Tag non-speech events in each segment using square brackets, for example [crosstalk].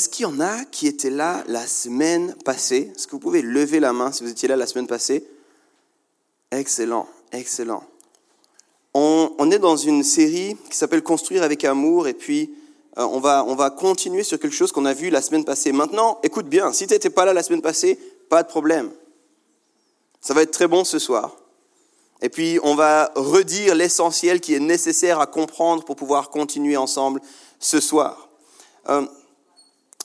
Est-ce qu'il y en a qui étaient là la semaine passée? Est-ce que vous pouvez lever la main si vous étiez là la semaine passée? Excellent, excellent. On, est dans une série qui s'appelle Construire avec amour et puis euh, on, va, on va continuer sur quelque chose qu'on a vu la semaine passée. Maintenant, écoute bien, si tu n'étais pas là la semaine passée, pas de problème. Ça va être très bon ce soir. Et puis, on va redire l'essentiel qui est nécessaire à comprendre pour pouvoir continuer ensemble ce soir. Euh,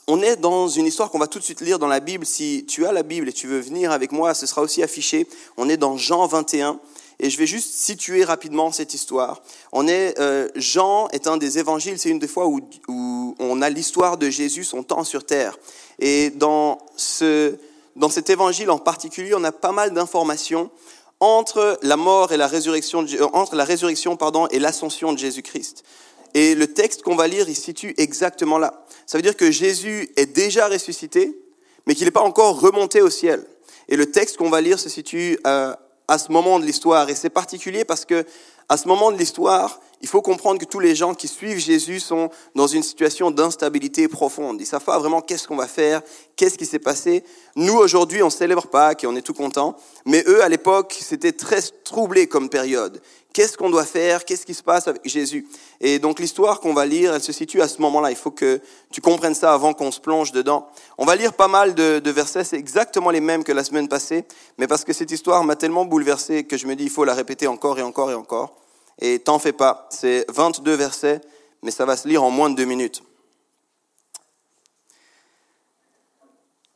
on est dans une histoire qu'on va tout de suite lire dans la Bible. Si tu as la Bible et tu veux venir avec moi, ce sera aussi affiché. On est dans Jean 21. Et je vais juste situer rapidement cette histoire. On est, euh, Jean est un des évangiles, c'est une des fois où, où on a l'histoire de Jésus, son temps sur terre. Et dans ce, dans cet évangile en particulier, on a pas mal d'informations entre la mort et la résurrection, de, entre la résurrection pardon, et l'ascension de Jésus-Christ. Et le texte qu'on va lire, il se situe exactement là. Ça veut dire que Jésus est déjà ressuscité, mais qu'il n'est pas encore remonté au ciel. Et le texte qu'on va lire se situe euh, à ce moment de l'histoire. Et c'est particulier parce que à ce moment de l'histoire, il faut comprendre que tous les gens qui suivent Jésus sont dans une situation d'instabilité profonde. Ils savent pas vraiment qu'est-ce qu'on va faire, qu'est-ce qui s'est passé. Nous, aujourd'hui, on célèbre Pâques et on est tout content. Mais eux, à l'époque, c'était très troublé comme période. Qu'est-ce qu'on doit faire? Qu'est-ce qui se passe avec Jésus? Et donc l'histoire qu'on va lire, elle se situe à ce moment-là. Il faut que tu comprennes ça avant qu'on se plonge dedans. On va lire pas mal de, versets, c'est exactement les mêmes que la semaine passée, mais parce que cette histoire m'a tellement bouleversé que je me dis il faut la répéter encore et encore et encore. Et t'en fais pas, c'est 22 versets, mais ça va se lire en moins de deux minutes.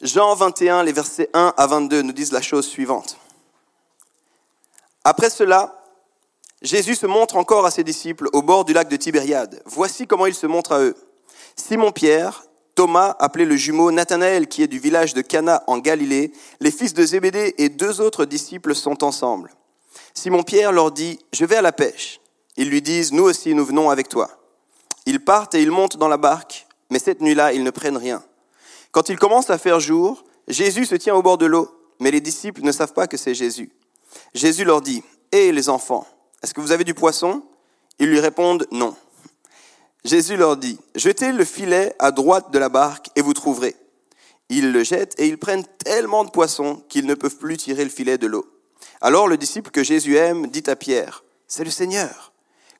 Jean 21, les versets 1 à 22 nous disent la chose suivante. Après cela, Jésus se montre encore à ses disciples au bord du lac de Tibériade. Voici comment il se montre à eux. Simon-Pierre, Thomas, appelé le jumeau, Nathanaël, qui est du village de Cana en Galilée, les fils de Zébédée et deux autres disciples sont ensemble. Simon-Pierre leur dit, je vais à la pêche. Ils lui disent, nous aussi, nous venons avec toi. Ils partent et ils montent dans la barque, mais cette nuit-là, ils ne prennent rien. Quand il commence à faire jour, Jésus se tient au bord de l'eau, mais les disciples ne savent pas que c'est Jésus. Jésus leur dit, Hé les enfants, est-ce que vous avez du poisson? Ils lui répondent non. Jésus leur dit, jetez le filet à droite de la barque et vous trouverez. Ils le jettent et ils prennent tellement de poissons qu'ils ne peuvent plus tirer le filet de l'eau. Alors le disciple que Jésus aime dit à Pierre, c'est le Seigneur.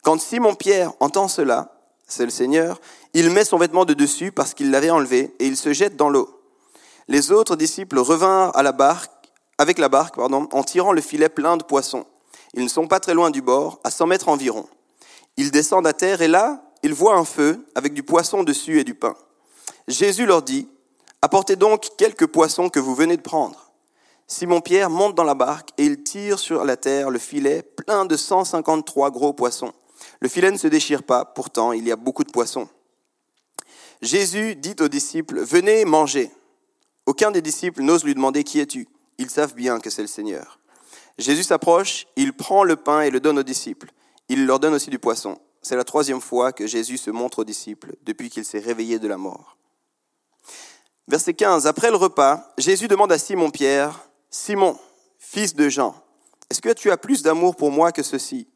Quand Simon Pierre entend cela, c'est le Seigneur, il met son vêtement de dessus parce qu'il l'avait enlevé et il se jette dans l'eau. Les autres disciples revinrent avec la barque pardon, en tirant le filet plein de poissons. Ils ne sont pas très loin du bord, à 100 mètres environ. Ils descendent à terre et là, ils voient un feu avec du poisson dessus et du pain. Jésus leur dit, Apportez donc quelques poissons que vous venez de prendre. Simon-Pierre monte dans la barque et il tire sur la terre le filet plein de 153 gros poissons. Le filet ne se déchire pas, pourtant il y a beaucoup de poissons. Jésus dit aux disciples, Venez manger. Aucun des disciples n'ose lui demander Qui es-tu? Ils savent bien que c'est le Seigneur. Jésus s'approche, il prend le pain et le donne aux disciples. Il leur donne aussi du poisson. C'est la troisième fois que Jésus se montre aux disciples depuis qu'il s'est réveillé de la mort. Verset 15. Après le repas, Jésus demande à Simon-Pierre, Simon, fils de Jean, est-ce que tu as plus d'amour pour moi que ceci?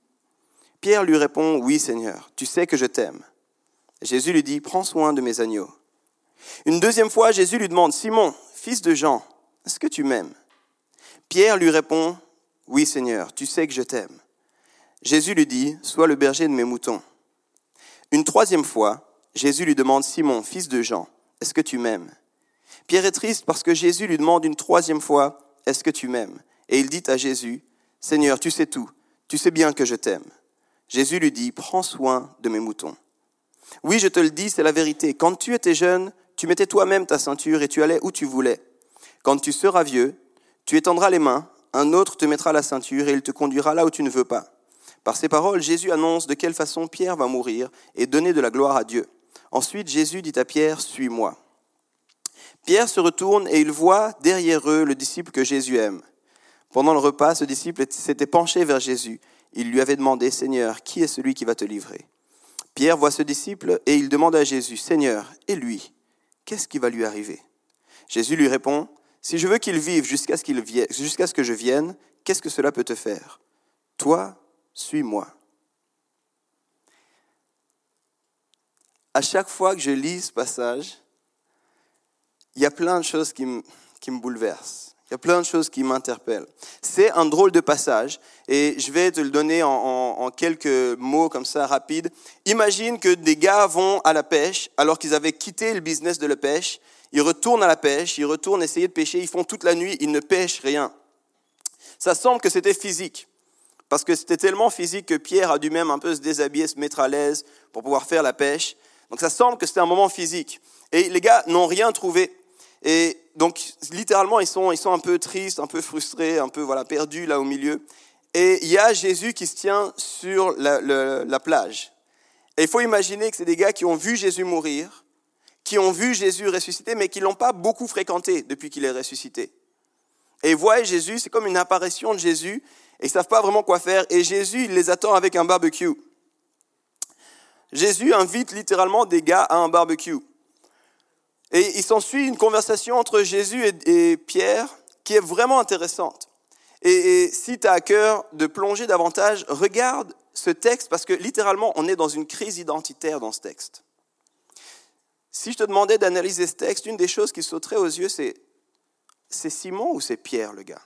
Pierre lui répond, Oui Seigneur, tu sais que je t'aime. Jésus lui dit, Prends soin de mes agneaux. Une deuxième fois, Jésus lui demande, Simon, fils de Jean, est-ce que tu m'aimes? Pierre lui répond, oui Seigneur, tu sais que je t'aime. Jésus lui dit, Sois le berger de mes moutons. Une troisième fois, Jésus lui demande, Simon, fils de Jean, est-ce que tu m'aimes? Pierre est triste parce que Jésus lui demande une troisième fois, Est-ce que tu m'aimes? Et il dit à Jésus, Seigneur, tu sais tout, tu sais bien que je t'aime. Jésus lui dit, Prends soin de mes moutons. Oui, je te le dis, c'est la vérité. Quand tu étais jeune, tu mettais toi-même ta ceinture et tu allais où tu voulais. Quand tu seras vieux, tu étendras les mains un autre te mettra la ceinture et il te conduira là où tu ne veux pas. Par ces paroles, Jésus annonce de quelle façon Pierre va mourir et donner de la gloire à Dieu. Ensuite, Jésus dit à Pierre, Suis-moi. Pierre se retourne et il voit derrière eux le disciple que Jésus aime. Pendant le repas, ce disciple s'était penché vers Jésus. Il lui avait demandé, Seigneur, qui est celui qui va te livrer? Pierre voit ce disciple et il demande à Jésus, Seigneur, et lui, qu'est-ce qui va lui arriver? Jésus lui répond, Si je veux qu'il vive jusqu'à ce, ce que je vienne, qu'est-ce que cela peut te faire? Toi, suis-moi. À chaque fois que je lis ce passage, il y a plein de choses qui me, qui me bouleversent. Il y a plein de choses qui m'interpellent. C'est un drôle de passage et je vais te le donner en, quelques mots comme ça rapides. Imagine que des gars vont à la pêche alors qu'ils avaient quitté le business de la pêche. Ils retournent à la pêche, ils retournent essayer de pêcher, ils font toute la nuit, ils ne pêchent rien. Ça semble que c'était physique. Parce que c'était tellement physique que Pierre a dû même un peu se déshabiller, se mettre à l'aise pour pouvoir faire la pêche. Donc ça semble que c'était un moment physique. Et les gars n'ont rien trouvé. Et donc, littéralement, ils sont, ils sont un peu tristes, un peu frustrés, un peu voilà, perdus là au milieu. Et il y a Jésus qui se tient sur la, la plage. Et il faut imaginer que c'est des gars qui ont vu Jésus mourir, qui ont vu Jésus ressusciter, mais qui ne l'ont pas beaucoup fréquenté depuis qu'il est ressuscité. Et ils voient Jésus, c'est comme une apparition de Jésus, et ils ne savent pas vraiment quoi faire. Et Jésus, il les attend avec un barbecue. Jésus invite littéralement des gars à un barbecue. Et il s'ensuit une conversation entre Jésus et, Pierre qui est vraiment intéressante. Et, si tu as à cœur de plonger davantage, regarde ce texte parce que littéralement, on est dans une crise identitaire dans ce texte. Si je te demandais d'analyser ce texte, une des choses qui sauterait aux yeux, c'est c'est Simon ou c'est Pierre le gars?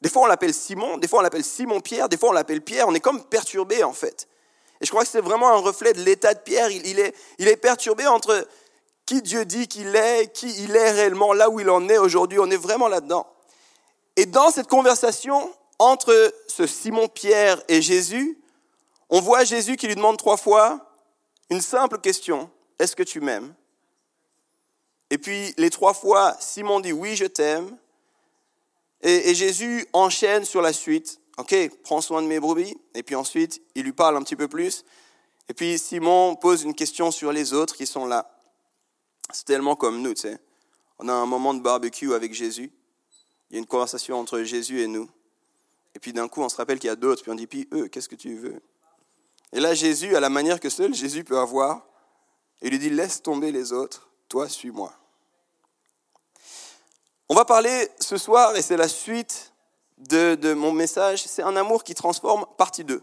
Des fois on l'appelle Simon, des fois on l'appelle Simon-Pierre, des fois on l'appelle Pierre, on est comme perturbé en fait. Et je crois que c'est vraiment un reflet de l'état de Pierre. Il, est, il est perturbé entre qui Dieu dit qu'il est, qui il est réellement, là où il en est aujourd'hui. On est vraiment là-dedans. Et dans cette conversation entre ce Simon-Pierre et Jésus, on voit Jésus qui lui demande trois fois une simple question. Est-ce que tu m'aimes? Et puis les trois fois, Simon dit oui, je t'aime. et Jésus enchaîne sur la suite. OK, prends soin de mes brebis. Et puis ensuite, il lui parle un petit peu plus. Et puis Simon pose une question sur les autres qui sont là. C'est tellement comme nous, tu sais. On a un moment de barbecue avec Jésus. Il y a une conversation entre Jésus et nous. Et puis d'un coup, on se rappelle qu'il y a d'autres. Puis on dit, puis eux, qu'est-ce que tu veux? Et là, Jésus, à la manière que seul Jésus peut avoir, il lui dit, laisse tomber les autres, toi, suis-moi. On va parler ce soir, et c'est la suite de, mon message, c'est un amour qui transforme, partie 2.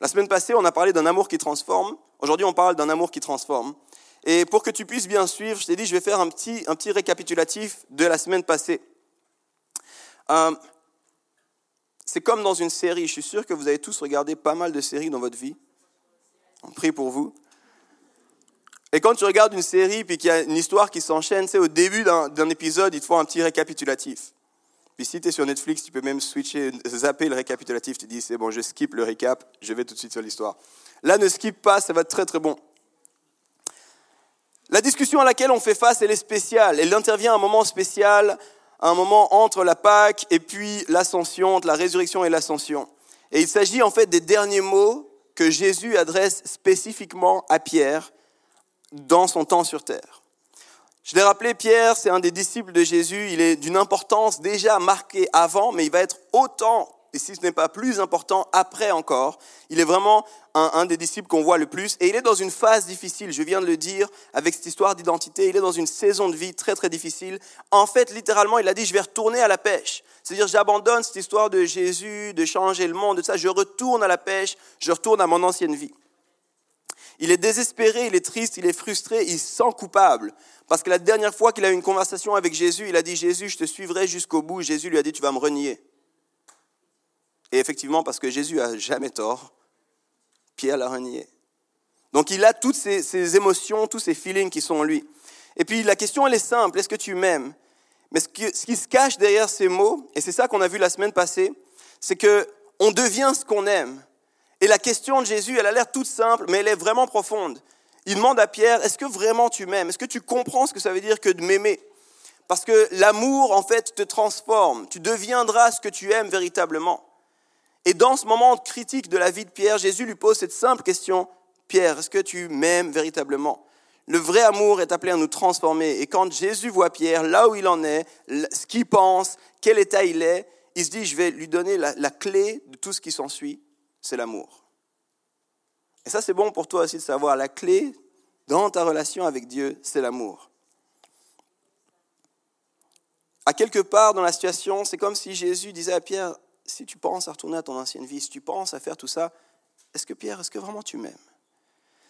La semaine passée, on a parlé d'un amour qui transforme. Aujourd'hui, on parle d'un amour qui transforme. Et pour que tu puisses bien suivre, je t'ai dit, je vais faire un petit, un petit récapitulatif de la semaine passée. Euh, c'est comme dans une série. Je suis sûr que vous avez tous regardé pas mal de séries dans votre vie. On prie pour vous. Et quand tu regardes une série puis qu'il y a une histoire qui s'enchaîne, c'est au début d'un épisode, il te faut un petit récapitulatif. Puis si tu es sur Netflix, tu peux même switcher, zapper le récapitulatif. Tu dis, c'est bon, je skip le récap, je vais tout de suite sur l'histoire. Là, ne skip pas, ça va être très très bon. La discussion à laquelle on fait face, elle est spéciale. Elle intervient à un moment spécial, un moment entre la Pâque et puis l'ascension, entre la résurrection et l'ascension. Et il s'agit en fait des derniers mots que Jésus adresse spécifiquement à Pierre dans son temps sur terre. Je l'ai rappelé, Pierre, c'est un des disciples de Jésus. Il est d'une importance déjà marquée avant, mais il va être autant, et si ce n'est pas plus important, après encore. Il est vraiment un, des disciples qu'on voit le plus. Et il est dans une phase difficile, je viens de le dire, avec cette histoire d'identité. Il est dans une saison de vie très, très difficile. En fait, littéralement, il a dit, je vais retourner à la pêche. C'est-à-dire, j'abandonne cette histoire de Jésus, de changer le monde, de ça. Je retourne à la pêche, je retourne à mon ancienne vie. Il est désespéré, il est triste, il est frustré, il se sent coupable. Parce que la dernière fois qu'il a eu une conversation avec Jésus, il a dit Jésus, je te suivrai jusqu'au bout. Jésus lui a dit Tu vas me renier. Et effectivement, parce que Jésus a jamais tort, Pierre l'a renié. Donc il a toutes ces, émotions, tous ces feelings qui sont en lui. Et puis la question, elle est simple est-ce que tu m'aimes? Mais ce qui, ce qui se cache derrière ces mots, et c'est ça qu'on a vu la semaine passée, c'est que on devient ce qu'on aime. Et la question de Jésus, elle a l'air toute simple, mais elle est vraiment profonde. Il demande à Pierre, est-ce que vraiment tu m'aimes? Est-ce que tu comprends ce que ça veut dire que de m'aimer? Parce que l'amour, en fait, te transforme. Tu deviendras ce que tu aimes véritablement. Et dans ce moment critique de la vie de Pierre, Jésus lui pose cette simple question, Pierre, est-ce que tu m'aimes véritablement? Le vrai amour est appelé à nous transformer. Et quand Jésus voit Pierre, là où il en est, ce qu'il pense, quel état il est, il se dit, je vais lui donner la, clé de tout ce qui s'ensuit, c'est l'amour. Et ça, c'est bon pour toi aussi de savoir, la clé dans ta relation avec Dieu, c'est l'amour. À quelque part dans la situation, c'est comme si Jésus disait à Pierre, si tu penses à retourner à ton ancienne vie, si tu penses à faire tout ça, est-ce que Pierre, est-ce que vraiment tu m'aimes?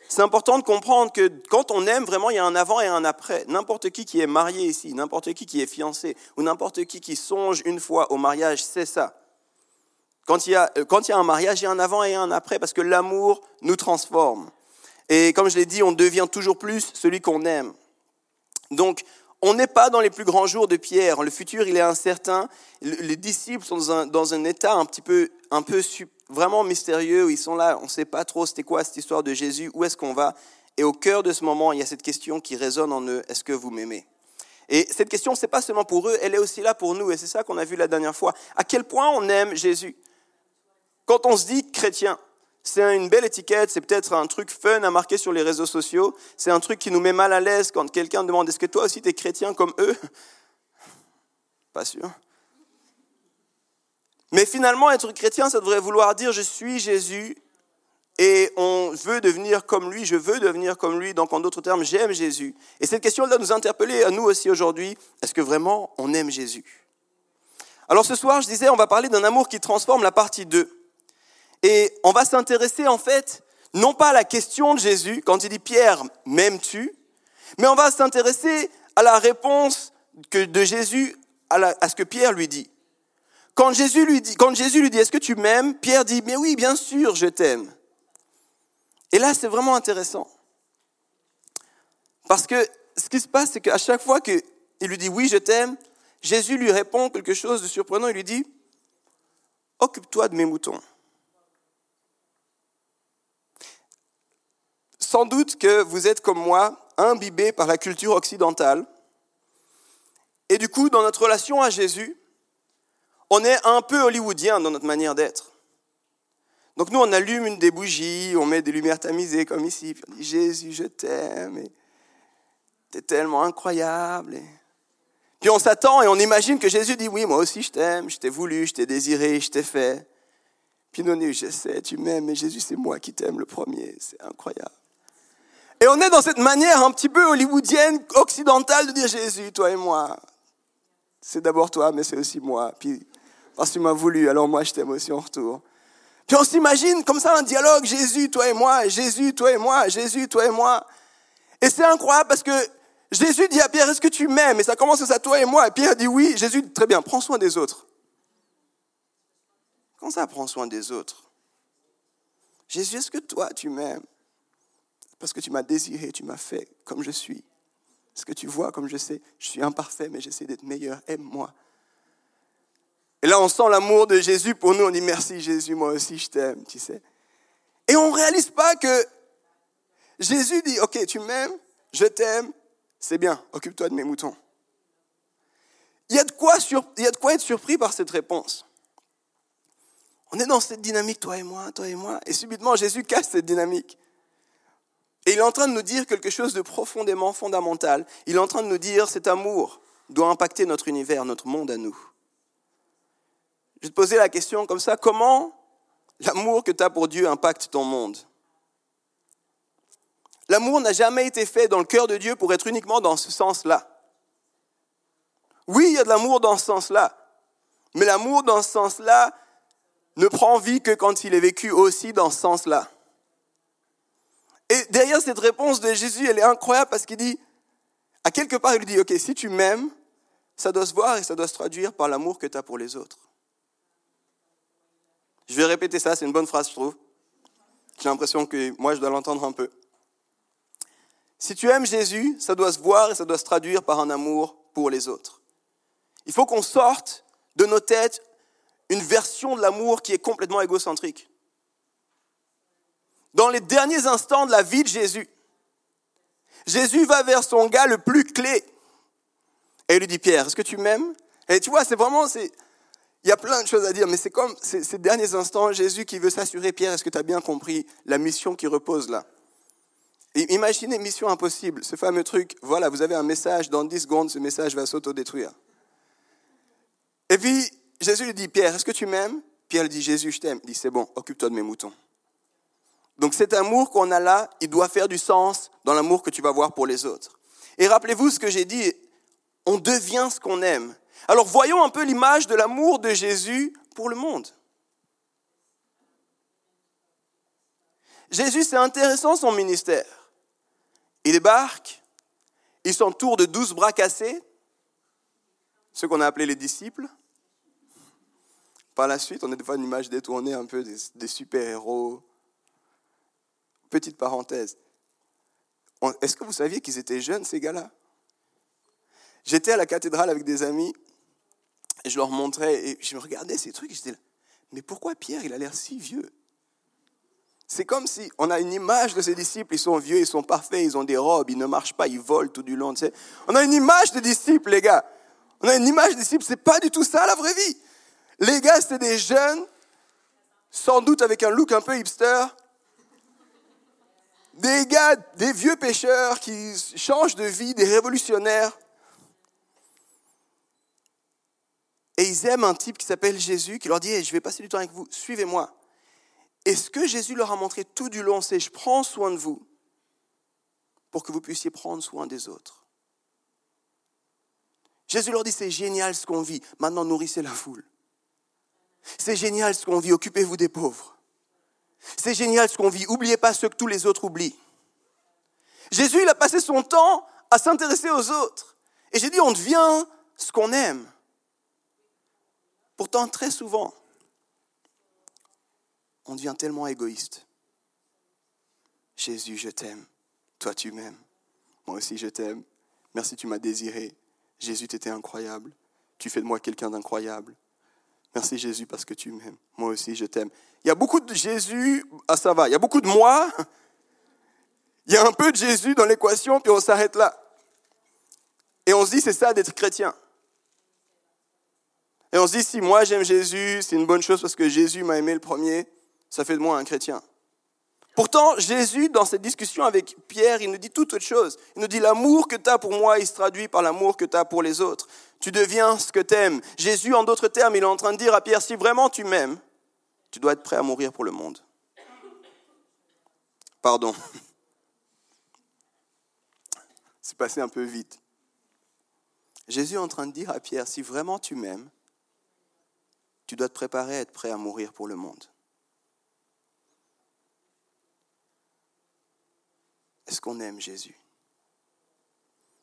C'est important de comprendre que quand on aime, vraiment, il y a un avant et un après. N'importe qui qui est marié ici, n'importe qui qui est fiancé, ou n'importe qui qui songe une fois au mariage, c'est ça. Quand il, y a, quand il y a un mariage, il y a un avant et un après, parce que l'amour nous transforme. Et comme je l'ai dit, on devient toujours plus celui qu'on aime. Donc, on n'est pas dans les plus grands jours de Pierre. Le futur, il est incertain. Les disciples sont dans un, état un petit peu, un peu vraiment mystérieux, ils sont là, on ne sait pas trop c'était quoi cette histoire de Jésus, où est-ce qu'on va. Et au cœur de ce moment, il y a cette question qui résonne en eux, est-ce que vous m'aimez? Et cette question, ce n'est pas seulement pour eux, elle est aussi là pour nous, et c'est ça qu'on a vu la dernière fois. À quel point on aime Jésus? Quand on se dit chrétien, c'est une belle étiquette, c'est peut-être un truc fun à marquer sur les réseaux sociaux, c'est un truc qui nous met mal à l'aise quand quelqu'un demande, est-ce que toi aussi tu es chrétien comme eux? [laughs] Pas sûr. Mais finalement, être chrétien, ça devrait vouloir dire je suis Jésus et on veut devenir comme lui, je veux devenir comme lui, donc en d'autres termes, j'aime Jésus. Et cette question doit nous interpeller à nous aussi aujourd'hui, est-ce que vraiment on aime Jésus? Alors ce soir, je disais, on va parler d'un amour qui transforme la partie 2. Et on va s'intéresser en fait, non pas à la question de Jésus, quand il dit Pierre, m'aimes-tu? Mais on va s'intéresser à la réponse de Jésus à ce que Pierre lui dit. Quand Jésus lui dit, quand Jésus lui dit, est-ce que tu m'aimes? Pierre dit, mais oui, bien sûr, je t'aime. Et là, c'est vraiment intéressant. Parce que ce qui se passe, c'est qu'à chaque fois qu'il lui dit, oui, je t'aime, Jésus lui répond quelque chose de surprenant. Il lui dit, occupe-toi de mes moutons. Sans doute que vous êtes comme moi, imbibé par la culture occidentale. Et du coup, dans notre relation à Jésus, on est un peu hollywoodien dans notre manière d'être. Donc nous, on allume une des bougies, on met des lumières tamisées comme ici, puis on dit Jésus, je t'aime, t'es tellement incroyable. Puis on s'attend et on imagine que Jésus dit oui, moi aussi je t'aime, je t'ai voulu, je t'ai désiré, je t'ai fait. Puis nous, on dit je sais, tu m'aimes, mais Jésus, c'est moi qui t'aime le premier, c'est incroyable. Et on est dans cette manière un petit peu hollywoodienne, occidentale de dire Jésus, toi et moi. C'est d'abord toi, mais c'est aussi moi. Puis parce que tu m'as voulu, alors moi je t'aime aussi en retour. Puis on s'imagine comme ça un dialogue, Jésus, toi et moi, Jésus, toi et moi, Jésus, toi et moi. Et c'est incroyable parce que Jésus dit à Pierre, est-ce que tu m'aimes? Et ça commence à toi et moi. Et Pierre dit oui. Jésus dit, très bien, prends soin des autres. Comment ça, prends soin des autres? Jésus, est-ce que toi, tu m'aimes? Parce que tu m'as désiré, tu m'as fait comme je suis. Est-ce que tu vois comme je sais Je suis imparfait, mais j'essaie d'être meilleur. Aime-moi. Et là, on sent l'amour de Jésus pour nous. On dit merci Jésus, moi aussi je t'aime, tu sais. Et on ne réalise pas que Jésus dit, ok, tu m'aimes, je t'aime, c'est bien, occupe-toi de mes moutons. Il y, a de quoi il y a de quoi être surpris par cette réponse. On est dans cette dynamique, toi et moi, toi et moi, et subitement Jésus casse cette dynamique. Et il est en train de nous dire quelque chose de profondément fondamental. Il est en train de nous dire cet amour doit impacter notre univers, notre monde à nous. Je vais te poser la question comme ça, comment l'amour que tu as pour Dieu impacte ton monde? L'amour n'a jamais été fait dans le cœur de Dieu pour être uniquement dans ce sens-là. Oui, il y a de l'amour dans ce sens-là, mais l'amour dans ce sens-là ne prend vie que quand il est vécu aussi dans ce sens-là. Et derrière cette réponse de Jésus, elle est incroyable parce qu'il dit, à quelque part, il lui dit, OK, si tu m'aimes, ça doit se voir et ça doit se traduire par l'amour que tu as pour les autres. Je vais répéter ça, c'est une bonne phrase, je trouve. J'ai l'impression que moi, je dois l'entendre un peu. Si tu aimes Jésus, ça doit se voir et ça doit se traduire par un amour pour les autres. Il faut qu'on sorte de nos têtes une version de l'amour qui est complètement égocentrique. Dans les derniers instants de la vie de Jésus, Jésus va vers son gars le plus clé. Et il lui dit, Pierre, est-ce que tu m'aimes? Et tu vois, c'est vraiment, c'est, il y a plein de choses à dire, mais c'est comme ces derniers instants, Jésus qui veut s'assurer, Pierre, est-ce que tu as bien compris la mission qui repose là? Imaginez Mission Impossible, ce fameux truc, voilà, vous avez un message, dans 10 secondes, ce message va s'autodétruire. Et puis, Jésus lui dit, Pierre, est-ce que tu m'aimes? Pierre lui dit, Jésus, je t'aime. Il dit, c'est bon, occupe-toi de mes moutons. Donc cet amour qu'on a là, il doit faire du sens dans l'amour que tu vas voir pour les autres. Et rappelez-vous ce que j'ai dit, on devient ce qu'on aime. Alors voyons un peu l'image de l'amour de Jésus pour le monde. Jésus, c'est intéressant son ministère. Il débarque, il s'entoure de douze bras cassés, ceux qu'on a appelés les disciples. Par la suite, on a des fois une image détournée un peu des, super-héros. Petite parenthèse. Est-ce que vous saviez qu'ils étaient jeunes, ces gars-là? J'étais à la cathédrale avec des amis, et je leur montrais, et je me regardais ces trucs, et j'étais là, mais pourquoi Pierre, il a l'air si vieux? C'est comme si on a une image de ces disciples, ils sont vieux, ils sont parfaits, ils ont des robes, ils ne marchent pas, ils volent tout du long. Tu sais. On a une image de disciples, les gars. On a une image de disciples, c'est pas du tout ça la vraie vie. Les gars, c'était des jeunes, sans doute avec un look un peu hipster. Des gars, des vieux pêcheurs qui changent de vie, des révolutionnaires. Et ils aiment un type qui s'appelle Jésus, qui leur dit Je vais passer du temps avec vous, suivez-moi. Et ce que Jésus leur a montré tout du long, c'est je prends soin de vous pour que vous puissiez prendre soin des autres. Jésus leur dit, c'est génial ce qu'on vit, maintenant nourrissez la foule. C'est génial ce qu'on vit, occupez-vous des pauvres. C'est génial ce qu'on vit, oubliez pas ce que tous les autres oublient. Jésus, il a passé son temps à s'intéresser aux autres. Et j'ai dit, on devient ce qu'on aime. Pourtant, très souvent, on devient tellement égoïste. Jésus, je t'aime. Toi, tu m'aimes. Moi aussi, je t'aime. Merci, tu m'as désiré. Jésus, tu étais incroyable. Tu fais de moi quelqu'un d'incroyable. Merci, Jésus, parce que tu m'aimes. Moi aussi, je t'aime. Il y a beaucoup de Jésus, ah ça va, il y a beaucoup de moi. Il y a un peu de Jésus dans l'équation, puis on s'arrête là. Et on se dit, c'est ça d'être chrétien. Et on se dit, si moi j'aime Jésus, c'est une bonne chose parce que Jésus m'a aimé le premier ça fait de moi un chrétien. Pourtant, Jésus, dans cette discussion avec Pierre, il nous dit toute autre chose. Il nous dit l'amour que tu as pour moi, il se traduit par l'amour que tu as pour les autres. Tu deviens ce que tu aimes. Jésus, en d'autres termes, il est en train de dire à Pierre, si vraiment tu m'aimes, tu dois être prêt à mourir pour le monde. Pardon. [laughs] C'est passé un peu vite. Jésus est en train de dire à Pierre, si vraiment tu m'aimes, tu dois te préparer à être prêt à mourir pour le monde. Est-ce qu'on aime Jésus?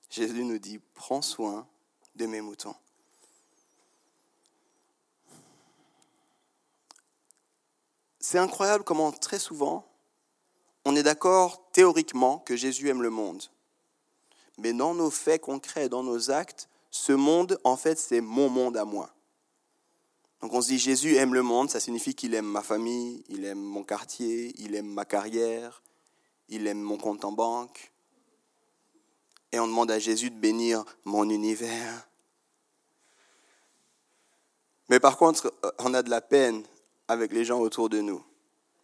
Jésus nous dit, prends soin de mes moutons. C'est incroyable comment très souvent, on est d'accord théoriquement que Jésus aime le monde. Mais dans nos faits concrets, dans nos actes, ce monde, en fait, c'est mon monde à moi. Donc on se dit Jésus aime le monde, ça signifie qu'il aime ma famille, il aime mon quartier, il aime ma carrière, il aime mon compte en banque. Et on demande à Jésus de bénir mon univers. Mais par contre, on a de la peine avec les gens autour de nous.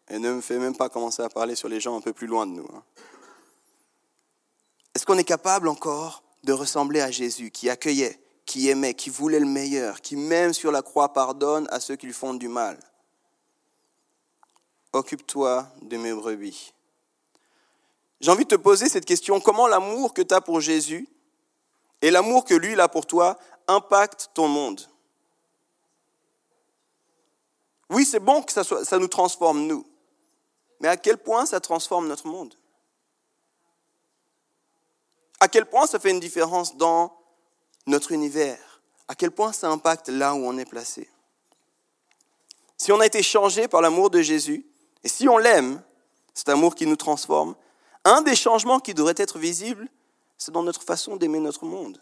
Et ne me fait même pas commencer à parler sur les gens un peu plus loin de nous. Hein. Est-ce qu'on est capable encore de ressembler à Jésus qui accueillait, qui aimait, qui voulait le meilleur, qui même sur la croix pardonne à ceux qui lui font du mal? Occupe-toi de mes brebis. J'ai envie de te poser cette question, comment l'amour que tu as pour Jésus et l'amour que lui a pour toi impactent ton monde? Oui, c'est bon que ça, nous transforme, nous, mais à quel point ça transforme notre monde? À quel point ça fait une différence dans notre univers? À quel point ça impacte là où on est placé? Si on a été changé par l'amour de Jésus, et si on l'aime, cet amour qui nous transforme, un des changements qui devrait être visible, c'est dans notre façon d'aimer notre monde,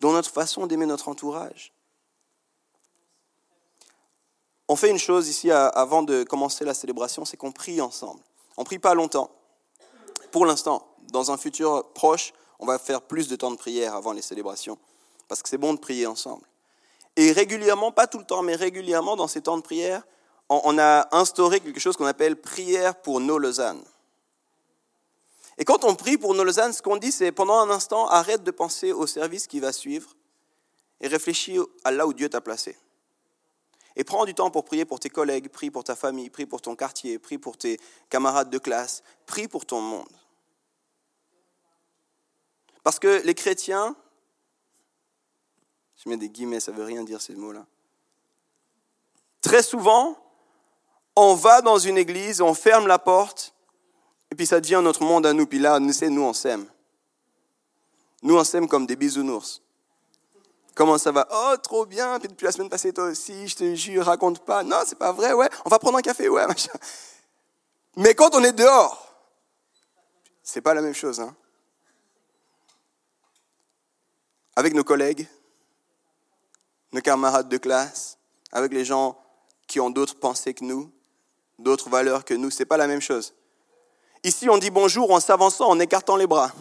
dans notre façon d'aimer notre entourage. On fait une chose ici avant de commencer la célébration, c'est qu'on prie ensemble. On prie pas longtemps. Pour l'instant, dans un futur proche, on va faire plus de temps de prière avant les célébrations, parce que c'est bon de prier ensemble. Et régulièrement, pas tout le temps, mais régulièrement dans ces temps de prière, on a instauré quelque chose qu'on appelle prière pour nos Lausanne. Et quand on prie pour nos Lausanne, ce qu'on dit, c'est pendant un instant, arrête de penser au service qui va suivre et réfléchis à là où Dieu t'a placé. Et prends du temps pour prier pour tes collègues, prie pour ta famille, prie pour ton quartier, prie pour tes camarades de classe, prie pour ton monde. Parce que les chrétiens, je mets des guillemets, ça ne veut rien dire ces mots-là. Très souvent, on va dans une église, on ferme la porte, et puis ça devient notre monde à nous. Puis là, nous, nous on s'aime. Nous, on s'aime comme des bisounours. Comment ça va? Oh, trop bien. Puis depuis la semaine passée, toi aussi, je te jure, raconte pas. Non, c'est pas vrai, ouais. On va prendre un café, ouais, [laughs] machin. Mais quand on est dehors, c'est pas la même chose. Hein. Avec nos collègues, nos camarades de classe, avec les gens qui ont d'autres pensées que nous, d'autres valeurs que nous, c'est pas la même chose. Ici, on dit bonjour en s'avançant, en écartant les bras.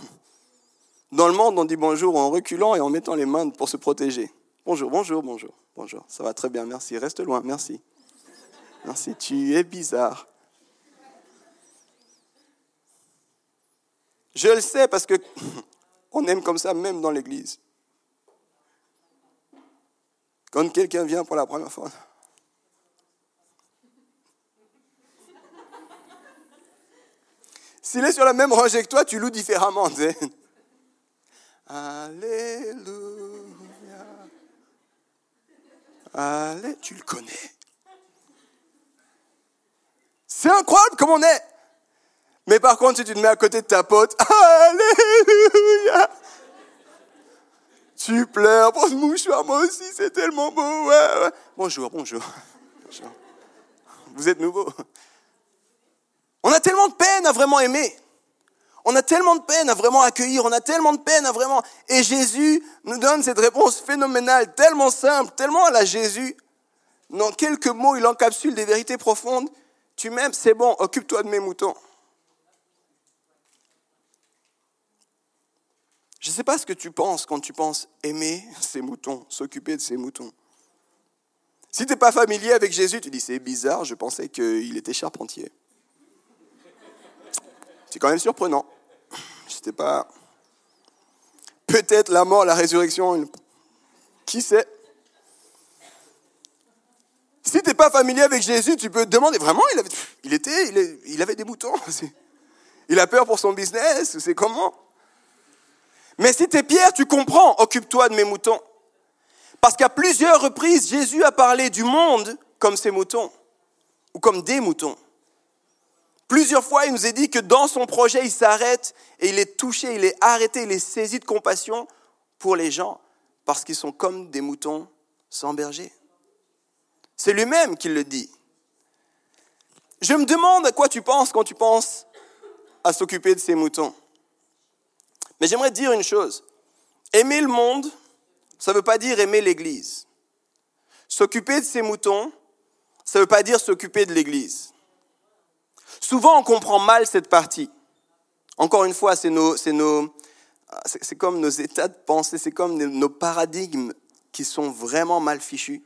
Dans le monde, on dit bonjour en reculant et en mettant les mains pour se protéger. Bonjour, bonjour, bonjour, bonjour. Ça va très bien, merci. Reste loin, merci. Merci, tu es bizarre. Je le sais parce que [laughs] on aime comme ça même dans l'église. Quand quelqu'un vient pour la première fois, S'il est sur la même rangée que toi, tu loues différemment. Alléluia. Allez, tu le connais. C'est incroyable comme on est. Mais par contre, si tu te mets à côté de ta pote, Alléluia. Tu pleures pour mouchoir, moi aussi, c'est tellement beau. Bonjour, bonjour, bonjour. Vous êtes nouveau. On a tellement de peine à vraiment aimer. On a tellement de peine à vraiment accueillir, on a tellement de peine à vraiment... Et Jésus nous donne cette réponse phénoménale, tellement simple, tellement à la Jésus. Dans quelques mots, il encapsule des vérités profondes. Tu m'aimes, c'est bon, occupe-toi de mes moutons. Je ne sais pas ce que tu penses quand tu penses aimer ces moutons, s'occuper de ces moutons. Si tu n'es pas familier avec Jésus, tu dis c'est bizarre, je pensais qu'il était charpentier. C'est quand même surprenant. Pas. Peut-être la mort, la résurrection, qui sait? Si tu n'es pas familier avec Jésus, tu peux te demander vraiment, il avait, était, il, il avait des moutons. [laughs] Il a peur pour son business, c'est comment? Mais si tu es Pierre, tu comprends, occupe-toi de mes moutons. Parce qu'à plusieurs reprises, Jésus a parlé du monde comme ses moutons, ou comme des moutons. Plusieurs fois, il nous est dit que dans son projet, il s'arrête et il est touché, il est arrêté, il est saisi de compassion pour les gens parce qu'ils sont comme des moutons sans berger. C'est lui-même qui le dit. Je me demande à quoi tu penses quand tu penses à s'occuper de ces moutons. Mais j'aimerais dire une chose. Aimer le monde, ça ne veut pas dire aimer l'Église. S'occuper de ces moutons, ça ne veut pas dire s'occuper de l'Église. Souvent, on comprend mal cette partie. Encore une fois, c'est nos, nos, c'est comme nos états de pensée, c'est comme nos paradigmes qui sont vraiment mal fichus.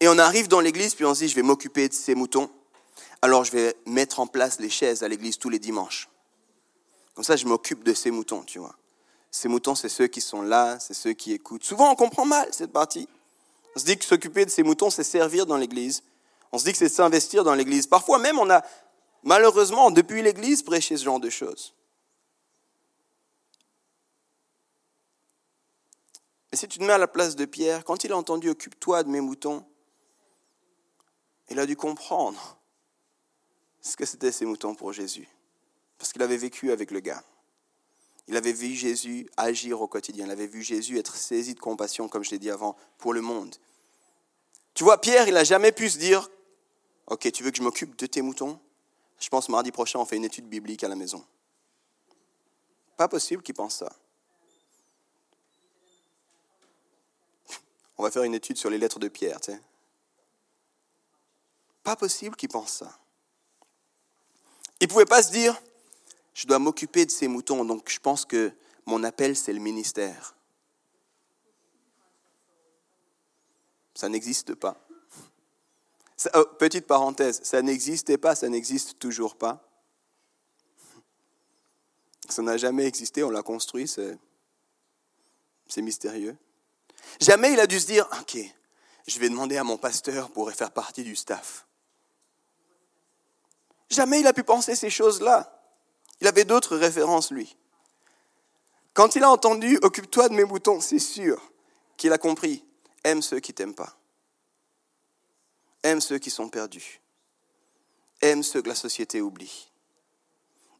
Et on arrive dans l'église, puis on se dit, je vais m'occuper de ces moutons. Alors je vais mettre en place les chaises à l'église tous les dimanches. Comme ça, je m'occupe de ces moutons, tu vois. Ces moutons, c'est ceux qui sont là, c'est ceux qui écoutent. Souvent, on comprend mal cette partie. On se dit que s'occuper de ces moutons, c'est servir dans l'église. On se dit que c'est s'investir dans l'Église. Parfois même, on a malheureusement, depuis l'Église, prêché ce genre de choses. Et si tu te mets à la place de Pierre, quand il a entendu Occupe-toi de mes moutons, il a dû comprendre ce que c'était ces moutons pour Jésus. Parce qu'il avait vécu avec le gars. Il avait vu Jésus agir au quotidien. Il avait vu Jésus être saisi de compassion, comme je l'ai dit avant, pour le monde. Tu vois, Pierre, il n'a jamais pu se dire Ok, tu veux que je m'occupe de tes moutons? Je pense mardi prochain, on fait une étude biblique à la maison. Pas possible qu'il pense ça. On va faire une étude sur les lettres de Pierre, tu sais. Pas possible qu'il pense ça. Il ne pouvait pas se dire, je dois m'occuper de ces moutons, donc je pense que mon appel, c'est le ministère. Ça n'existe pas. Oh, petite parenthèse, ça n'existait pas, ça n'existe toujours pas. Ça n'a jamais existé, on l'a construit, c'est, mystérieux. Jamais il a dû se dire, ok, je vais demander à mon pasteur pour faire partie du staff. Jamais il a pu penser ces choses-là. Il avait d'autres références, lui. Quand il a entendu Occupe-toi de mes boutons, c'est sûr qu'il a compris Aime ceux qui t'aiment pas. Aime ceux qui sont perdus. Aime ceux que la société oublie.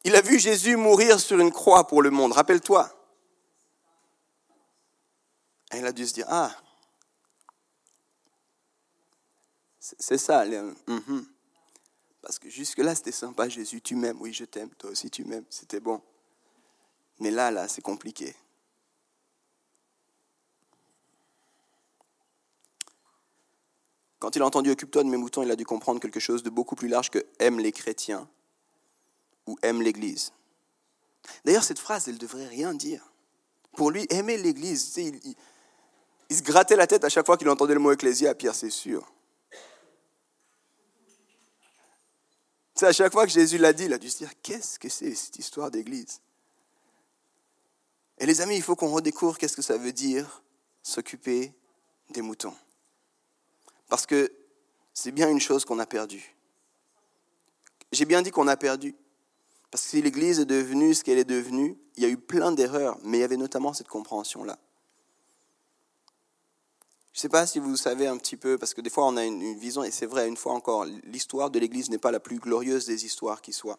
Il a vu Jésus mourir sur une croix pour le monde, rappelle-toi. Et il a dû se dire Ah, c'est ça. Mhm. Parce que jusque-là, c'était sympa, Jésus, tu m'aimes, oui, je t'aime, toi aussi tu m'aimes, c'était bon. Mais là, là, c'est compliqué. Quand il a entendu Occupe-toi de mes moutons, il a dû comprendre quelque chose de beaucoup plus large que aime les chrétiens ou aime l'Église. D'ailleurs, cette phrase, elle ne devrait rien dire. Pour lui, aimer l'Église, il, se grattait la tête à chaque fois qu'il entendait le mot ecclésia, Pierre, c'est sûr. C'est à chaque fois que Jésus l'a dit, il a dû se dire, qu'est-ce que c'est cette histoire d'église? Et les amis, il faut qu'on redécouvre qu'est-ce que ça veut dire s'occuper des moutons. Parce que c'est bien une chose qu'on a perdue. J'ai bien dit qu'on a perdu. Parce que si l'Église est devenue ce qu'elle est devenue, il y a eu plein d'erreurs, mais il y avait notamment cette compréhension-là. Je ne sais pas si vous savez un petit peu, parce que des fois on a une, vision, et c'est vrai, une fois encore, l'histoire de l'Église n'est pas la plus glorieuse des histoires qui soit.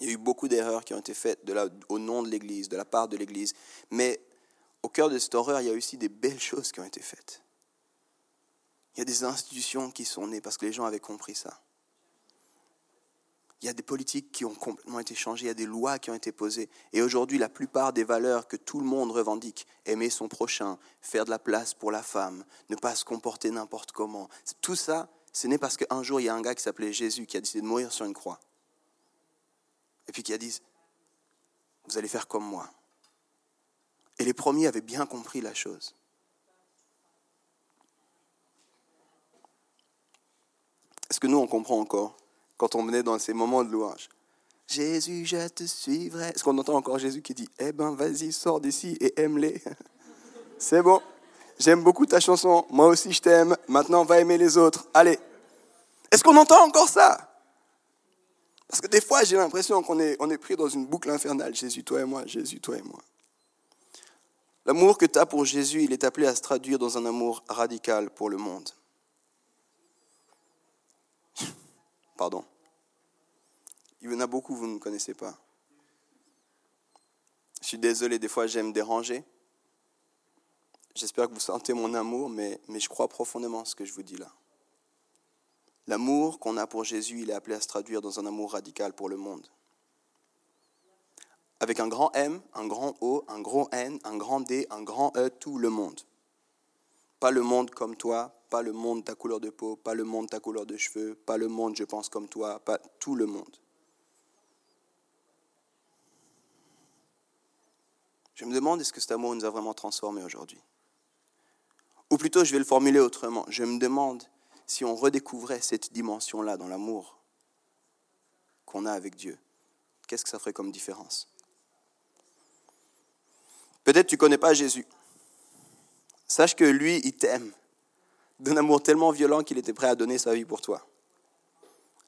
Il y a eu beaucoup d'erreurs qui ont été faites au nom de l'Église, de la part de l'Église. Mais au cœur de cette horreur, il y a aussi des belles choses qui ont été faites. Il y a des institutions qui sont nées parce que les gens avaient compris ça. Il y a des politiques qui ont complètement été changées, il y a des lois qui ont été posées. Et aujourd'hui, la plupart des valeurs que tout le monde revendique, aimer son prochain, faire de la place pour la femme, ne pas se comporter n'importe comment, tout ça, ce n'est parce qu'un jour, il y a un gars qui s'appelait Jésus qui a décidé de mourir sur une croix. Et puis qui a dit, vous allez faire comme moi. Et les premiers avaient bien compris la chose. Est-ce que nous, on comprend encore quand on venait dans ces moments de louange? Jésus, je te suivrai. Est-ce qu'on entend encore Jésus qui dit Eh ben, vas-y, sors d'ici et aime-les [laughs] C'est bon. J'aime beaucoup ta chanson. Moi aussi, je t'aime. Maintenant, va aimer les autres. Allez. Est-ce qu'on entend encore ça? Parce que des fois, j'ai l'impression qu'on est, est pris dans une boucle infernale. Jésus, toi et moi. Jésus, toi et moi. L'amour que tu as pour Jésus, il est appelé à se traduire dans un amour radical pour le monde. Pardon. Il y en a beaucoup, vous ne connaissez pas. Je suis désolé, des fois j'aime déranger. J'espère que vous sentez mon amour, mais, mais je crois profondément ce que je vous dis là. L'amour qu'on a pour Jésus, il est appelé à se traduire dans un amour radical pour le monde. Avec un grand M, un grand O, un gros N, un grand D, un grand E, tout le monde. Pas le monde comme toi, pas le monde ta couleur de peau, pas le monde ta couleur de cheveux, pas le monde je pense comme toi, pas tout le monde. Je me demande est-ce que cet amour nous a vraiment transformés aujourd'hui? Ou plutôt, je vais le formuler autrement. Je me demande si on redécouvrait cette dimension-là dans l'amour qu'on a avec Dieu. Qu'est-ce que ça ferait comme différence? Peut-être tu ne connais pas Jésus. Sache que lui, il t'aime d'un amour tellement violent qu'il était prêt à donner sa vie pour toi.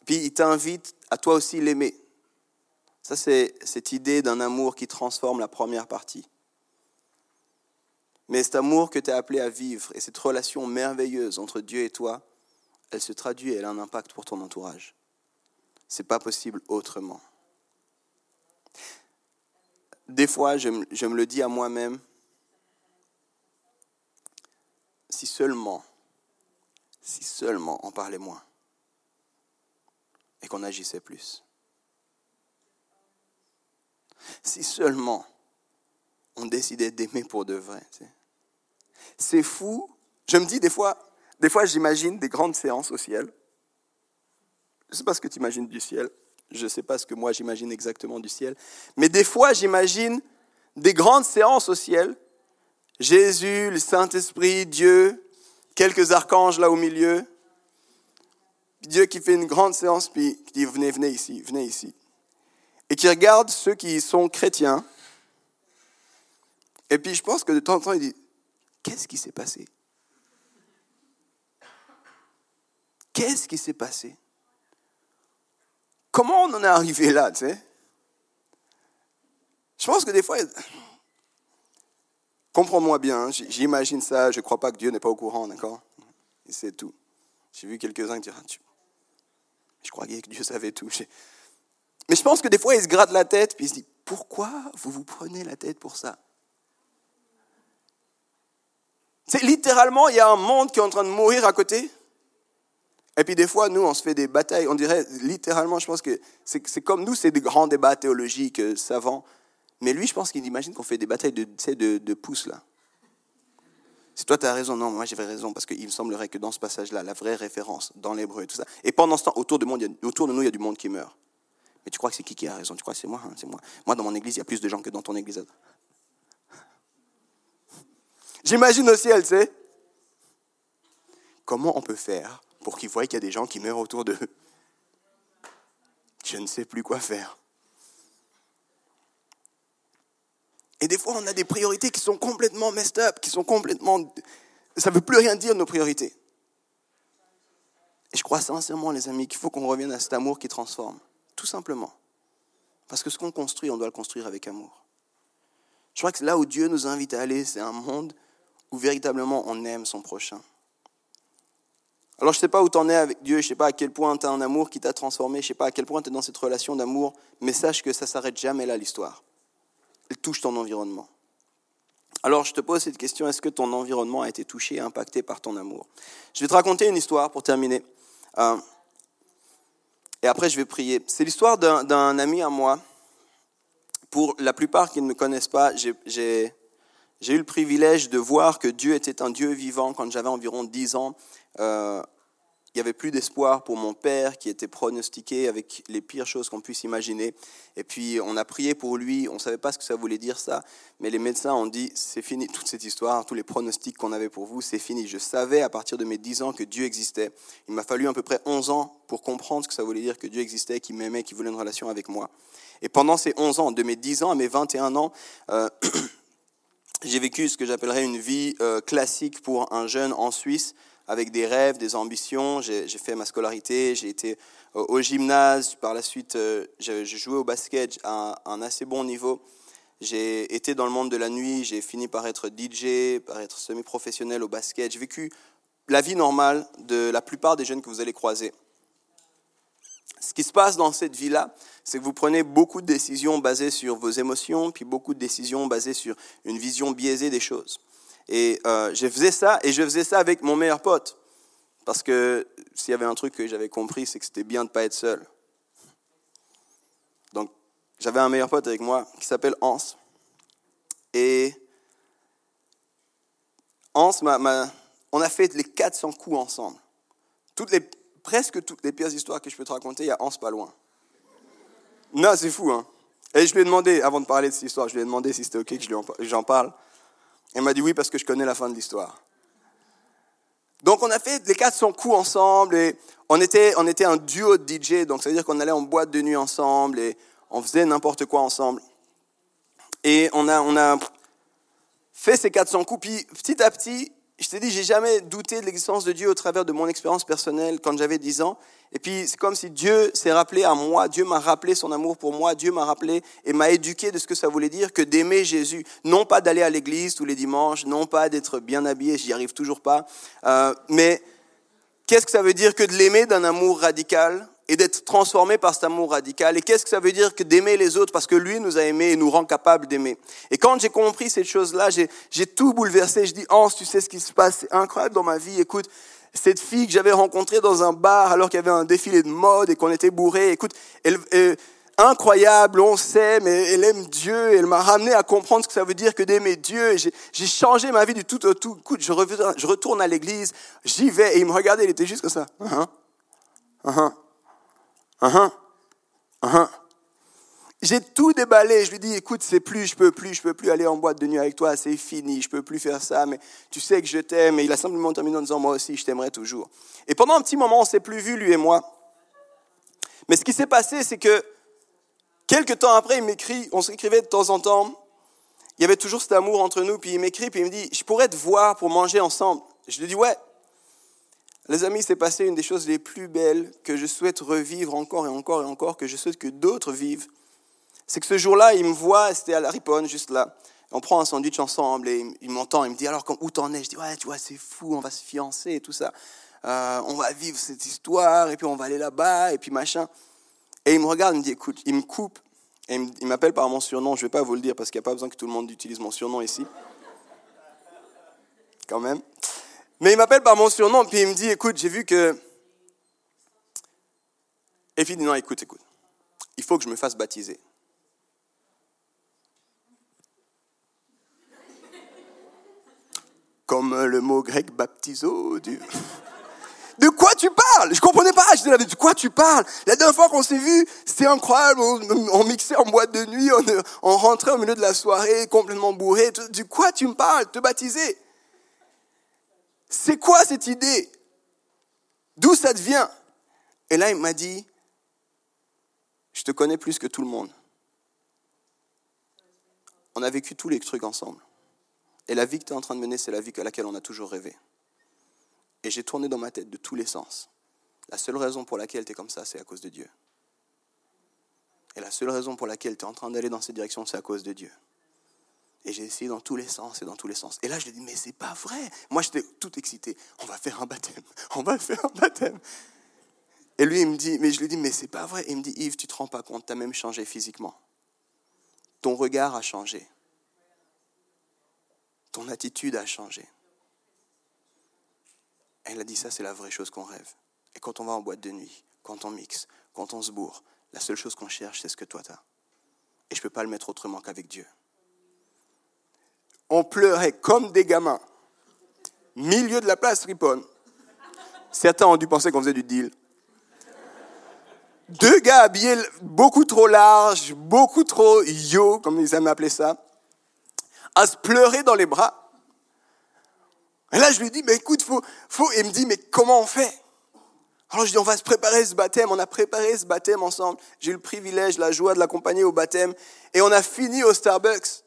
Puis il t'invite à toi aussi l'aimer. Ça, c'est cette idée d'un amour qui transforme la première partie. Mais cet amour que tu es appelé à vivre et cette relation merveilleuse entre Dieu et toi, elle se traduit et elle a un impact pour ton entourage. C'est pas possible autrement. Des fois, je me le dis à moi-même, si seulement si seulement on parlait moins et qu'on agissait plus. Si seulement on décidait d'aimer pour de vrai. C'est fou. Je me dis des fois, des fois j'imagine des grandes séances au ciel. Je ne sais pas ce que tu imagines du ciel. Je ne sais pas ce que moi j'imagine exactement du ciel. Mais des fois j'imagine des grandes séances au ciel. Jésus, le Saint-Esprit, Dieu, quelques archanges là au milieu. Dieu qui fait une grande séance, puis qui dit, venez, venez ici, venez ici. et qui regarde ceux qui sont chrétiens. Et puis je pense que de temps en temps, il dit, qu'est-ce qui s'est passé? Qu'est-ce qui s'est passé? Comment on en est arrivé là, tu sais? Je pense que des fois, comprends-moi bien, hein, j'imagine ça, je ne crois pas que Dieu n'est pas au courant, d'accord? C'est tout. J'ai vu quelques-uns qui disent, je croyais que Dieu savait tout. Mais je pense que des fois, il se gratte la tête, puis il se dit, pourquoi vous vous prenez la tête pour ça? C'est littéralement, il y a un monde qui est en train de mourir à côté. Et puis des fois, nous, on se fait des batailles. On dirait littéralement, je pense que c'est comme nous, c'est des grands débats théologiques, euh, savants. Mais lui, je pense qu'il imagine qu'on fait des batailles de, de, de pouces, là. Si toi, tu as raison, non, moi j'avais raison, parce qu'il me semblerait que dans ce passage-là, la vraie référence dans l'hébreu et tout ça. Et pendant ce temps, autour de, monde, autour de nous, il y a du monde qui meurt. Mais tu crois que c'est qui qui a raison? Tu crois que c'est moi? Hein, C'est moi. Moi, dans mon église, il y a plus de gens que dans ton église. J'imagine au ciel, tu sais. Comment on peut faire pour qu'ils voient qu'il y a des gens qui meurent autour d'eux? Je ne sais plus quoi faire. Et des fois, on a des priorités qui sont complètement messed up, qui sont complètement... Ça ne veut plus rien dire, nos priorités. Et je crois sincèrement, les amis, qu'il faut qu'on revienne à cet amour qui transforme. Tout simplement. Parce que ce qu'on construit, on doit le construire avec amour. Je crois que là où Dieu nous invite à aller, c'est un monde où véritablement on aime son prochain. Alors je ne sais pas où tu en es avec Dieu, je ne sais pas à quel point tu as un amour qui t'a transformé, je ne sais pas à quel point tu es dans cette relation d'amour, mais sache que ça ne s'arrête jamais là l'histoire elle touche ton environnement. Alors je te pose cette question, est-ce que ton environnement a été touché impacté par ton amour? Je vais te raconter une histoire pour terminer. Euh, et après je vais prier. C'est l'histoire d'un ami à moi. Pour la plupart qui ne me connaissent pas, j'ai eu le privilège de voir que Dieu était un Dieu vivant quand j'avais environ 10 ans. Euh, il n'y avait plus d'espoir pour mon père qui était pronostiqué avec les pires choses qu'on puisse imaginer. Et puis on a prié pour lui, on ne savait pas ce que ça voulait dire ça, mais les médecins ont dit c'est fini toute cette histoire, tous les pronostics qu'on avait pour vous, c'est fini. Je savais à partir de mes 10 ans que Dieu existait. Il m'a fallu à peu près 11 ans pour comprendre ce que ça voulait dire que Dieu existait, qu'il m'aimait, qu'il voulait une relation avec moi. Et pendant ces 11 ans, de mes 10 ans à mes 21 ans, euh, [clears throat] j'ai vécu ce que j'appellerais une vie euh, classique pour un jeune en Suisse avec des rêves, des ambitions. J'ai fait ma scolarité, j'ai été au gymnase. Par la suite, euh, j'ai joué au basket à un assez bon niveau. J'ai été dans le monde de la nuit, j'ai fini par être DJ, par être semi-professionnel au basket. J'ai vécu la vie normale de la plupart des jeunes que vous allez croiser. Ce qui se passe dans cette vie-là, c'est que vous prenez beaucoup de décisions basées sur vos émotions, puis beaucoup de décisions basées sur une vision biaisée des choses. Et euh, je faisais ça, et je faisais ça avec mon meilleur pote. Parce que s'il y avait un truc que j'avais compris, c'est que c'était bien de ne pas être seul. Donc, j'avais un meilleur pote avec moi qui s'appelle Hans. Et Hans, on a fait les 400 coups ensemble. Presque toutes les pires histoires que je peux te raconter, il y a Hans pas loin. Non, c'est fou, hein. Et je lui ai demandé, avant de parler de cette histoire, je lui ai demandé si c'était OK que j'en parle. Elle m'a dit oui parce que je connais la fin de l'histoire. Donc on a fait les 400 coups ensemble et on était, on était un duo de DJ, donc ça veut dire qu'on allait en boîte de nuit ensemble et on faisait n'importe quoi ensemble. Et on a, on a fait ces 400 coups, puis petit à petit, je t'ai dit, j'ai jamais douté de l'existence de Dieu au travers de mon expérience personnelle quand j'avais 10 ans. Et puis, c'est comme si Dieu s'est rappelé à moi, Dieu m'a rappelé son amour pour moi, Dieu m'a rappelé et m'a éduqué de ce que ça voulait dire que d'aimer Jésus. Non pas d'aller à l'église tous les dimanches, non pas d'être bien habillé, j'y arrive toujours pas. Euh, mais qu'est-ce que ça veut dire que de l'aimer d'un amour radical? Et d'être transformé par cet amour radical. Et qu'est-ce que ça veut dire que d'aimer les autres parce que lui nous a aimés et nous rend capables d'aimer? Et quand j'ai compris cette chose-là, j'ai tout bouleversé. Je dis, Hans, tu sais ce qui se passe, c'est incroyable dans ma vie. Écoute, cette fille que j'avais rencontrée dans un bar alors qu'il y avait un défilé de mode et qu'on était bourré, écoute, elle, incroyable, on sait, mais elle aime Dieu. Elle m'a ramené à comprendre ce que ça veut dire que d'aimer Dieu. J'ai changé ma vie du tout au tout. Écoute, je, je retourne à l'église, j'y vais. Et il me regardait, il était juste comme ça. Uh -huh. Uh -huh. Uh-huh. Uh-huh. J'ai tout déballé. Je lui dis, écoute, c'est plus, je peux plus, je peux plus aller en boîte de nuit avec toi, c'est fini, je peux plus faire ça, mais tu sais que je t'aime. Et il a simplement terminé en disant, moi aussi, je t'aimerai toujours. Et pendant un petit moment, on s'est plus vu, lui et moi. Mais ce qui s'est passé, c'est que Quelques temps après, il m'écrit, on s'écrivait de temps en temps. Il y avait toujours cet amour entre nous, puis il m'écrit, puis il me dit, je pourrais te voir pour manger ensemble. Je lui dis, ouais. Les amis, c'est passé une des choses les plus belles que je souhaite revivre encore et encore et encore, que je souhaite que d'autres vivent. C'est que ce jour-là, il me voit, c'était à la Riponne, juste là. On prend un sandwich ensemble et il m'entend, il me dit alors où t'en es Je dis ouais, tu vois, c'est fou, on va se fiancer et tout ça. Euh, on va vivre cette histoire et puis on va aller là-bas et puis machin. Et il me regarde, il me dit écoute, il me coupe et il m'appelle par mon surnom. Je vais pas vous le dire parce qu'il n'y a pas besoin que tout le monde utilise mon surnom ici. Quand même. Mais il m'appelle par mon surnom puis il me dit écoute, j'ai vu que. Et puis il dit non, écoute, écoute, il faut que je me fasse baptiser. comme le mot grec baptiso. Du... [laughs] De quoi tu parles? Je comprenais pas. Je disais, de quoi tu parles? La dernière fois qu'on s'est vu, c'était incroyable. On, mixait en boîte de nuit, on, rentrait au milieu de la soirée complètement bourré. De quoi tu me parles? Te baptiser C'est quoi cette idée? D'où ça te vient? Et là, il m'a dit, je te connais plus que tout le monde. On a vécu tous les trucs ensemble. Et la vie que tu es en train de mener, c'est la vie à laquelle on a toujours rêvé. Et j'ai tourné dans ma tête de tous les sens. La seule raison pour laquelle tu es comme ça, c'est à cause de Dieu. Et la seule raison pour laquelle tu es en train d'aller dans cette direction, c'est à cause de Dieu. Et j'ai essayé dans tous les sens et dans tous les sens. Et là, je lui ai dit, mais c'est pas vrai. Moi, j'étais tout excité. On va faire un baptême. [laughs] On va faire un baptême. Et lui, il me dit, mais je lui dis, mais c'est pas vrai. il me dit, Yves, tu te rends pas compte, tu as même changé physiquement. Ton regard a changé ton attitude a changé. Elle a dit ça, c'est la vraie chose qu'on rêve. Et quand on va en boîte de nuit, quand on mixe, quand on se bourre, la seule chose qu'on cherche, c'est ce que toi tu as. Et je ne peux pas le mettre autrement qu'avec Dieu. On pleurait comme des gamins. Milieu de la place Ripon. Certains ont dû penser qu'on faisait du deal. Deux gars habillés beaucoup trop larges, beaucoup trop yo, comme ils aiment appeler ça à se pleurer dans les bras. Et là, je lui dis, mais écoute, faut, faut. Et il me dit, mais comment on fait? Alors je dis, on va se préparer ce baptême. On a préparé ce baptême ensemble. J'ai eu le privilège, la joie de l'accompagner au baptême. Et on a fini au Starbucks.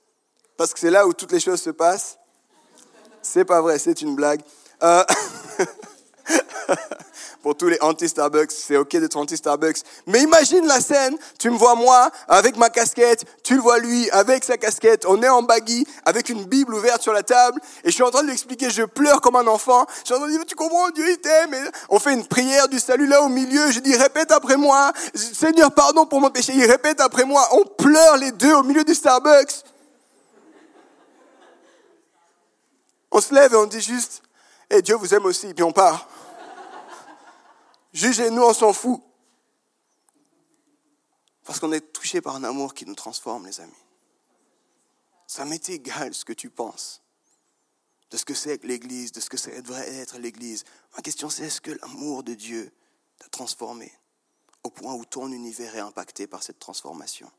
Parce que c'est là où toutes les choses se passent. C'est pas vrai, c'est une blague. Euh... [laughs] pour tous les anti-Starbucks, c'est ok d'être anti-Starbucks. Mais imagine la scène, tu me vois moi avec ma casquette, tu le vois lui avec sa casquette, on est en baggy avec une Bible ouverte sur la table et je suis en train de lui expliquer, je pleure comme un enfant. Je suis en train de dire, tu comprends, Dieu il t'aime. On fait une prière du salut là au milieu, je dis, répète après moi, Seigneur pardon pour mon péché, il répète après moi. On pleure les deux au milieu du Starbucks. On se lève et on dit juste, et eh, Dieu vous aime aussi, puis on part. Jugez-nous, on s'en fout. Parce qu'on est touché par un amour qui nous transforme, les amis. Ça m'est égal ce que tu penses de ce que c'est que l'Église, de ce que ça devrait être l'Église. Ma question c'est est-ce que l'amour de Dieu t'a transformé au point où ton univers est impacté par cette transformation?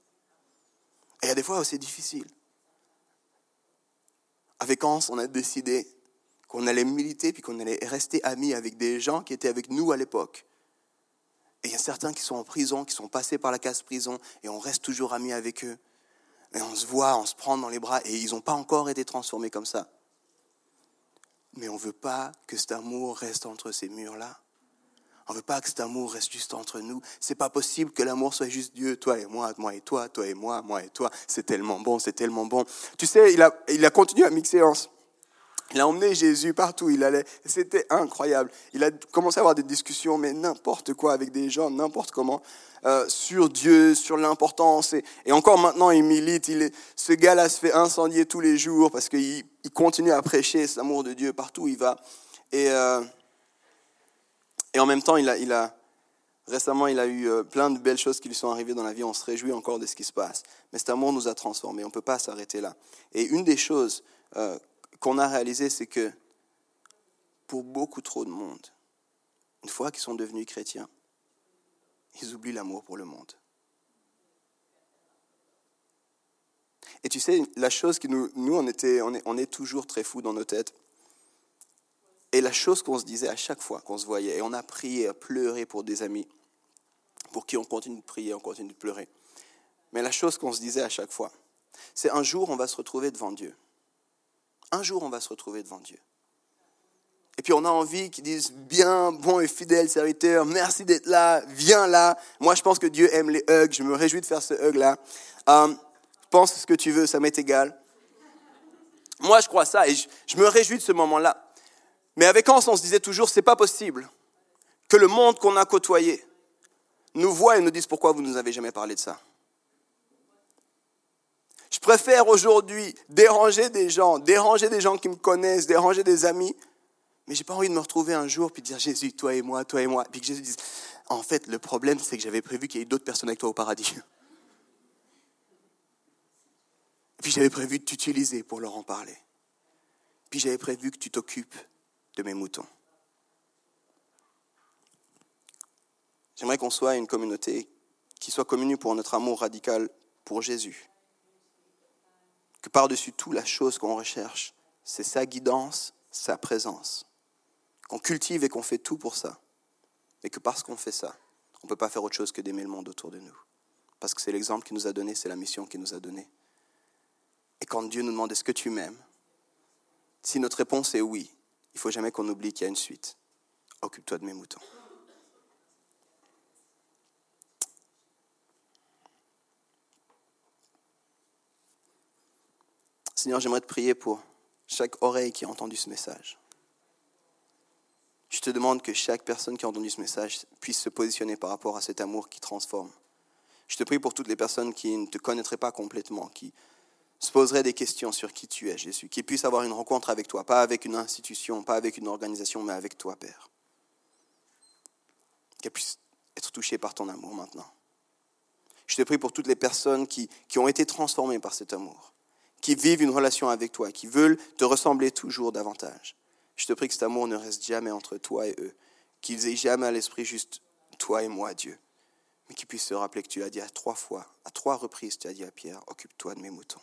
Et il y a des fois où c'est difficile. Avec Hans, on a décidé qu'on allait militer puis qu'on allait rester amis avec des gens qui étaient avec nous à l'époque. Et il y a certains qui sont en prison, qui sont passés par la case prison, et on reste toujours amis avec eux. Et on se voit, on se prend dans les bras, et ils n'ont pas encore été transformés comme ça. Mais on ne veut pas que cet amour reste entre ces murs-là. On ne veut pas que cet amour reste juste entre nous. C'est pas possible que l'amour soit juste Dieu, toi et moi, moi et toi, toi et moi, moi et toi. C'est tellement bon, c'est tellement bon. Tu sais, il a, il a continué à mixer en, il a emmené Jésus partout il allait. C'était incroyable. Il a commencé à avoir des discussions, mais n'importe quoi avec des gens, n'importe comment, euh, sur Dieu, sur l'importance. Et, encore maintenant, il milite. Il ce gars-là se fait incendier tous les jours parce qu'il il continue à prêcher cet amour de Dieu partout où il va. Et, euh, et en même temps, il a, récemment, il a eu euh, plein de belles choses qui lui sont arrivées dans la vie. On se réjouit encore de ce qui se passe. Mais cet amour nous a transformés. On ne peut pas s'arrêter là. Et une des choses qu'on a réalisé, c'est que pour beaucoup trop de monde, une fois qu'ils sont devenus chrétiens, ils oublient l'amour pour le monde. Et tu sais, la chose qui nous, on, est, on est toujours très fous dans nos têtes. Et la chose qu'on se disait à chaque fois qu'on se voyait, et on a prié, à pleurer pour des amis, pour qui on continue de prier, on continue de pleurer. Mais la chose qu'on se disait à chaque fois, c'est un jour on va se retrouver devant Dieu. Un jour on va se retrouver devant Dieu. Et puis on a envie qu'ils disent bien, bon et fidèle serviteur, merci d'être là, viens là. Moi je pense que Dieu aime les hugs, je me réjouis de faire ce hug là. Euh, pense ce que tu veux, ça m'est égal. Moi je crois ça et je, me réjouis de ce moment-là. Mais avec Hans on se disait toujours, c'est pas possible que le monde qu'on a côtoyé nous voit et nous dise pourquoi vous nous avez jamais parlé de ça. Je préfère aujourd'hui déranger des gens, déranger des gens qui me connaissent, déranger des amis, mais j'ai pas envie de me retrouver un jour puis dire Jésus, toi et moi, toi et moi, puis que Jésus dise en fait le problème c'est que j'avais prévu qu'il y ait d'autres personnes avec toi au paradis. Puis j'avais prévu de t'utiliser pour leur en parler. Puis j'avais prévu que tu t'occupes de mes moutons. J'aimerais qu'on soit une communauté qui soit commune pour notre amour radical pour Jésus que par-dessus tout, la chose qu'on recherche, c'est sa guidance, sa présence. Qu'on cultive et qu'on fait tout pour ça. Et que parce qu'on fait ça, on ne peut pas faire autre chose que d'aimer le monde autour de nous. Parce que c'est l'exemple qu'il nous a donné, c'est la mission qu'il nous a donnée. Et quand Dieu nous demande est-ce que tu m'aimes? Si notre réponse est oui, il faut jamais qu'on oublie qu'il y a une suite. Occupe-toi de mes moutons. Seigneur, j'aimerais te prier pour chaque oreille qui a entendu ce message. Je te demande que chaque personne qui a entendu ce message puisse se positionner par rapport à cet amour qui transforme. Je te prie pour toutes les personnes qui ne te connaîtraient pas complètement, qui se poseraient des questions sur qui tu es, Jésus, qui puissent avoir une rencontre avec toi, pas avec une institution, pas avec une organisation, mais avec toi, Père. Qu'elles puissent être touchées par ton amour maintenant. Je te prie pour toutes les personnes qui, qui ont été transformées par cet amour qui vivent une relation avec toi, qui veulent te ressembler toujours davantage. Je te prie que cet amour ne reste jamais entre toi et eux, qu'ils aient jamais à l'esprit juste toi et moi, Dieu, mais qu'ils puissent se rappeler que tu as dit à trois fois, à trois reprises, tu as dit à Pierre, occupe-toi de mes moutons.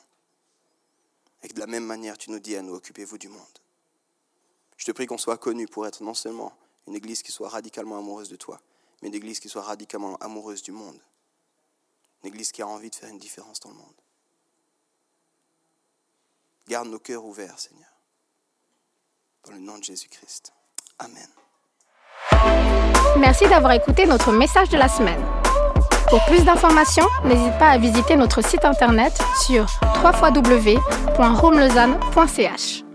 Et que de la même manière, tu nous dis à nous, occupez-vous du monde. Je te prie qu'on soit connu pour être non seulement une église qui soit radicalement amoureuse de toi, mais une église qui soit radicalement amoureuse du monde. Une église qui a envie de faire une différence dans le monde. Garde nos cœurs ouverts, Seigneur. Dans le nom de Jésus-Christ. Amen. Merci d'avoir écouté notre message de la semaine. Pour plus d'informations, n'hésite pas à visiter notre site internet sur www.romelausanne.ch.